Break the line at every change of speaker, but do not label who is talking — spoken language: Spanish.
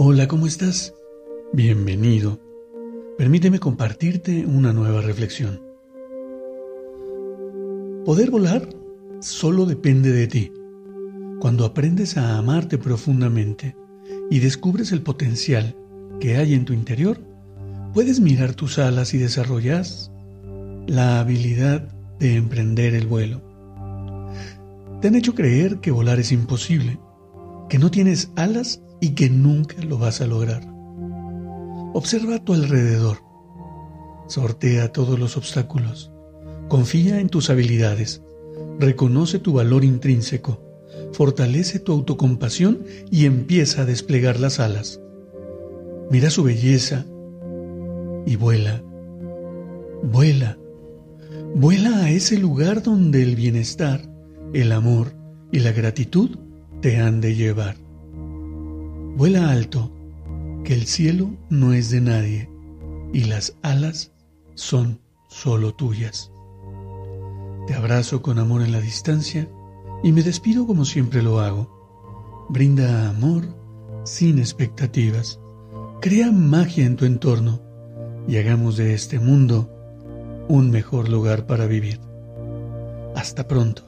Hola, ¿cómo estás? Bienvenido. Permíteme compartirte una nueva reflexión. Poder volar solo depende de ti. Cuando aprendes a amarte profundamente y descubres el potencial que hay en tu interior, puedes mirar tus alas y desarrollas la habilidad de emprender el vuelo. Te han hecho creer que volar es imposible, que no tienes alas y que nunca lo vas a lograr. Observa a tu alrededor. Sortea todos los obstáculos. Confía en tus habilidades. Reconoce tu valor intrínseco. Fortalece tu autocompasión y empieza a desplegar las alas. Mira su belleza y vuela. Vuela. Vuela a ese lugar donde el bienestar, el amor y la gratitud te han de llevar. Vuela alto, que el cielo no es de nadie y las alas son solo tuyas. Te abrazo con amor en la distancia y me despido como siempre lo hago. Brinda amor sin expectativas. Crea magia en tu entorno y hagamos de este mundo un mejor lugar para vivir. Hasta pronto.